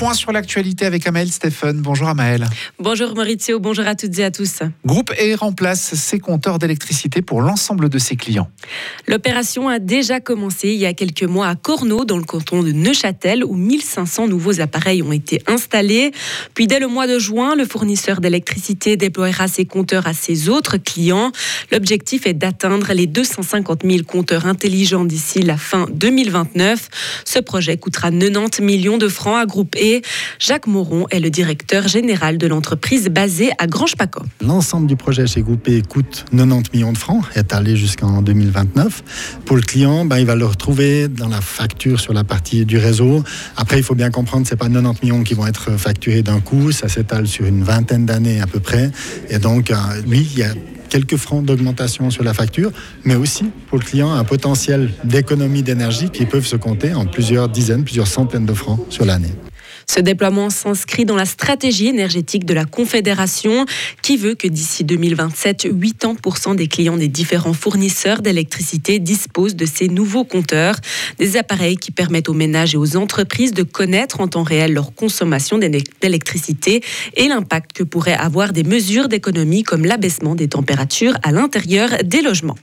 point sur l'actualité avec Amael Stephen. Bonjour Amael. Bonjour Maurizio, bonjour à toutes et à tous. Groupe E remplace ses compteurs d'électricité pour l'ensemble de ses clients. L'opération a déjà commencé il y a quelques mois à Corneau, dans le canton de Neuchâtel, où 1500 nouveaux appareils ont été installés. Puis dès le mois de juin, le fournisseur d'électricité déploiera ses compteurs à ses autres clients. L'objectif est d'atteindre les 250 000 compteurs intelligents d'ici la fin 2029. Ce projet coûtera 90 millions de francs à Groupe E. Jacques Moron est le directeur général de l'entreprise basée à Grange-Paco. L'ensemble du projet chez Groupe E coûte 90 millions de francs, est allé jusqu'en 2029. Pour le client, ben, il va le retrouver dans la facture sur la partie du réseau. Après, il faut bien comprendre, ce n'est pas 90 millions qui vont être facturés d'un coup, ça s'étale sur une vingtaine d'années à peu près. Et donc, euh, oui, il y a quelques francs d'augmentation sur la facture, mais aussi pour le client un potentiel d'économie d'énergie qui peuvent se compter en plusieurs dizaines, plusieurs centaines de francs sur l'année. Ce déploiement s'inscrit dans la stratégie énergétique de la Confédération qui veut que d'ici 2027, 80% des clients des différents fournisseurs d'électricité disposent de ces nouveaux compteurs, des appareils qui permettent aux ménages et aux entreprises de connaître en temps réel leur consommation d'électricité et l'impact que pourraient avoir des mesures d'économie comme l'abaissement des températures à l'intérieur des logements.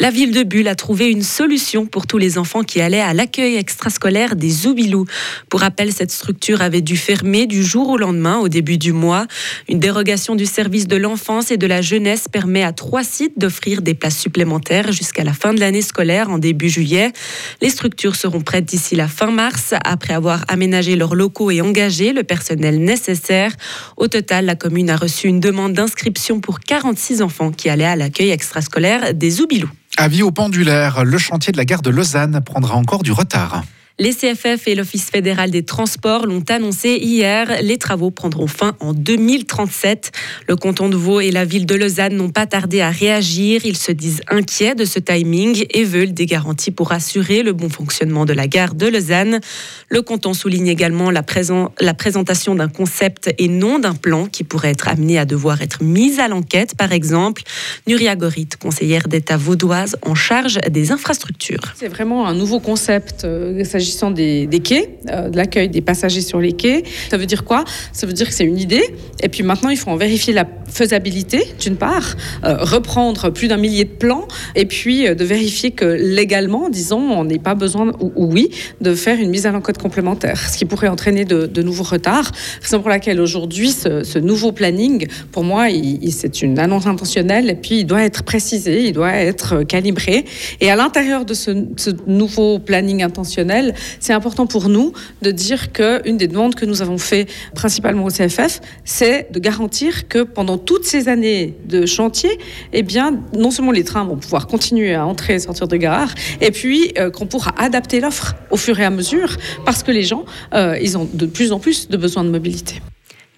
La ville de Bulle a trouvé une solution pour tous les enfants qui allaient à l'accueil extrascolaire des Zoubilous. Pour rappel, cette structure avait dû fermer du jour au lendemain au début du mois. Une dérogation du service de l'enfance et de la jeunesse permet à trois sites d'offrir des places supplémentaires jusqu'à la fin de l'année scolaire en début juillet. Les structures seront prêtes d'ici la fin mars après avoir aménagé leurs locaux et engagé le personnel nécessaire. Au total, la commune a reçu une demande d'inscription pour 46 enfants qui allaient à l'accueil extrascolaire des Zoubilous. Avis au pendulaire, le chantier de la gare de Lausanne prendra encore du retard. Les CFF et l'Office fédéral des transports l'ont annoncé hier. Les travaux prendront fin en 2037. Le canton de Vaud et la ville de Lausanne n'ont pas tardé à réagir. Ils se disent inquiets de ce timing et veulent des garanties pour assurer le bon fonctionnement de la gare de Lausanne. Le canton souligne également la, présentation d'un concept et non d'un plan qui pourrait être amené à devoir être mis à l'enquête, par exemple. Nuria Gorit, conseillère d'État vaudoise en charge des infrastructures. C'est vraiment un nouveau concept. Euh, il des, quais, euh, de l'accueil des passagers sur les quais. Ça veut dire quoi? Ça veut dire que c'est une idée. Et puis maintenant, il faut en vérifier la faisabilité, d'une part, euh, reprendre plus d'un millier de plans, et puis euh, de vérifier que légalement, disons, on n'ait pas besoin, ou, oui, de faire une mise à l'enquête complémentaire, ce qui pourrait entraîner de, nouveaux retards. Raison pour laquelle aujourd'hui, ce, nouveau planning, pour moi, c'est une annonce intentionnelle, et puis il doit être précisé, il doit être calibré. Et à l'intérieur de ce nouveau planning intentionnel, c'est important pour nous de dire qu'une des demandes que nous avons fait principalement au CFF, c'est de garantir que pendant toutes ces années de chantier, eh bien, non seulement les trains vont pouvoir continuer à entrer et sortir de gare, et puis euh, qu'on pourra adapter l'offre au fur et à mesure, parce que les gens, euh, ils ont de plus en plus de besoins de mobilité.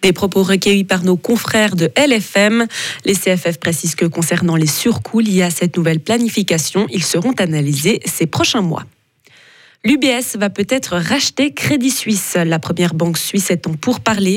Des propos recueillis par nos confrères de LFM. Les CFF précisent que concernant les surcoûts liés à cette nouvelle planification, ils seront analysés ces prochains mois. L'UBS va peut-être racheter Crédit Suisse. La première banque suisse est en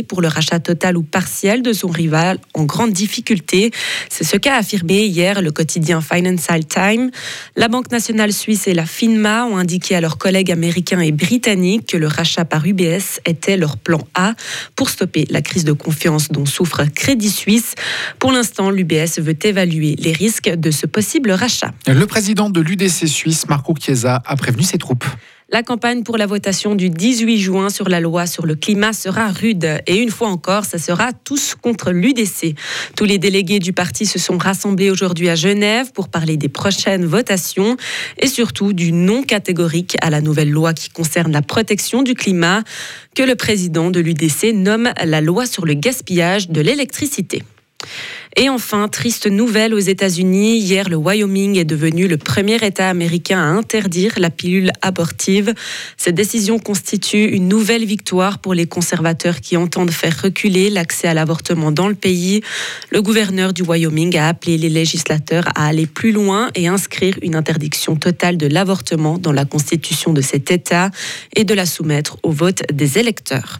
pour le rachat total ou partiel de son rival en grande difficulté. C'est ce qu'a affirmé hier le quotidien Financial Times. La Banque nationale suisse et la FINMA ont indiqué à leurs collègues américains et britanniques que le rachat par UBS était leur plan A pour stopper la crise de confiance dont souffre Crédit Suisse. Pour l'instant, l'UBS veut évaluer les risques de ce possible rachat. Le président de l'UDC suisse, Marco Chiesa, a prévenu ses troupes. La campagne pour la votation du 18 juin sur la loi sur le climat sera rude. Et une fois encore, ça sera tous contre l'UDC. Tous les délégués du parti se sont rassemblés aujourd'hui à Genève pour parler des prochaines votations et surtout du non catégorique à la nouvelle loi qui concerne la protection du climat que le président de l'UDC nomme la loi sur le gaspillage de l'électricité. Et enfin, triste nouvelle aux États-Unis. Hier, le Wyoming est devenu le premier État américain à interdire la pilule abortive. Cette décision constitue une nouvelle victoire pour les conservateurs qui entendent faire reculer l'accès à l'avortement dans le pays. Le gouverneur du Wyoming a appelé les législateurs à aller plus loin et inscrire une interdiction totale de l'avortement dans la constitution de cet État et de la soumettre au vote des électeurs.